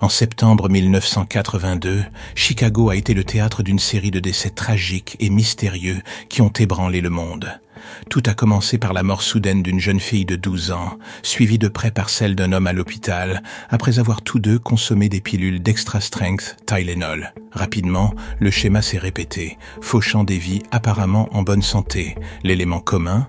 En septembre 1982, Chicago a été le théâtre d'une série de décès tragiques et mystérieux qui ont ébranlé le monde. Tout a commencé par la mort soudaine d'une jeune fille de 12 ans, suivie de près par celle d'un homme à l'hôpital, après avoir tous deux consommé des pilules d'extra strength Tylenol. Rapidement, le schéma s'est répété, fauchant des vies apparemment en bonne santé. L'élément commun,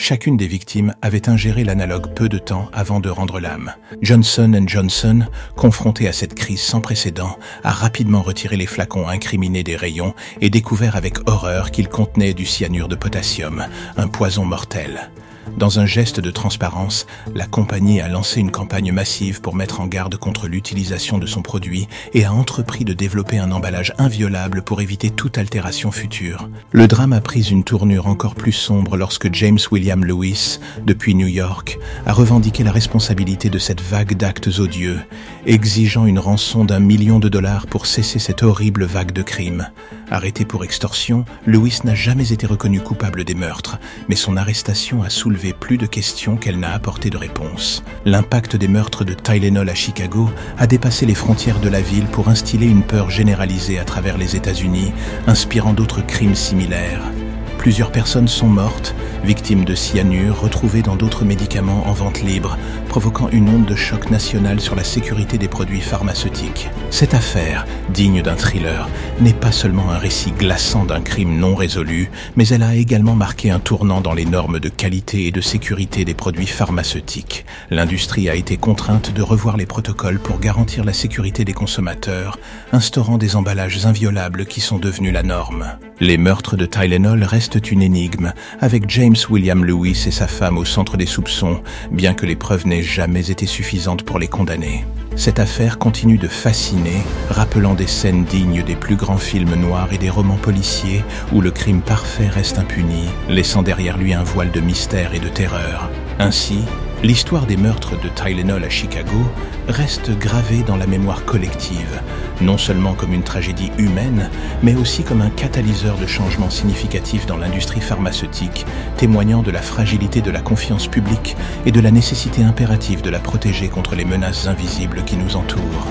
Chacune des victimes avait ingéré l'analogue peu de temps avant de rendre l'âme. Johnson Johnson, confronté à cette crise sans précédent, a rapidement retiré les flacons incriminés des rayons et découvert avec horreur qu'ils contenaient du cyanure de potassium, un poison mortel. Dans un geste de transparence, la compagnie a lancé une campagne massive pour mettre en garde contre l'utilisation de son produit et a entrepris de développer un emballage inviolable pour éviter toute altération future. Le drame a pris une tournure encore plus sombre lorsque James William Lewis, depuis New York, a revendiqué la responsabilité de cette vague d'actes odieux, exigeant une rançon d'un million de dollars pour cesser cette horrible vague de crimes. Arrêté pour extorsion, Lewis n'a jamais été reconnu coupable des meurtres, mais son arrestation a soulevé plus de questions qu'elle n'a apporté de réponses. L'impact des meurtres de Tylenol à Chicago a dépassé les frontières de la ville pour instiller une peur généralisée à travers les États-Unis, inspirant d'autres crimes similaires. Plusieurs personnes sont mortes, victimes de cyanure retrouvées dans d'autres médicaments en vente libre, provoquant une onde de choc national sur la sécurité des produits pharmaceutiques. Cette affaire, digne d'un thriller, n'est pas seulement un récit glaçant d'un crime non résolu, mais elle a également marqué un tournant dans les normes de qualité et de sécurité des produits pharmaceutiques. L'industrie a été contrainte de revoir les protocoles pour garantir la sécurité des consommateurs, instaurant des emballages inviolables qui sont devenus la norme. Les meurtres de Tylenol restent une énigme, avec James William Lewis et sa femme au centre des soupçons, bien que les preuves n'aient jamais été suffisantes pour les condamner. Cette affaire continue de fasciner, rappelant des scènes dignes des plus grands films noirs et des romans policiers où le crime parfait reste impuni, laissant derrière lui un voile de mystère et de terreur. Ainsi, L'histoire des meurtres de Tylenol à Chicago reste gravée dans la mémoire collective, non seulement comme une tragédie humaine, mais aussi comme un catalyseur de changements significatifs dans l'industrie pharmaceutique, témoignant de la fragilité de la confiance publique et de la nécessité impérative de la protéger contre les menaces invisibles qui nous entourent.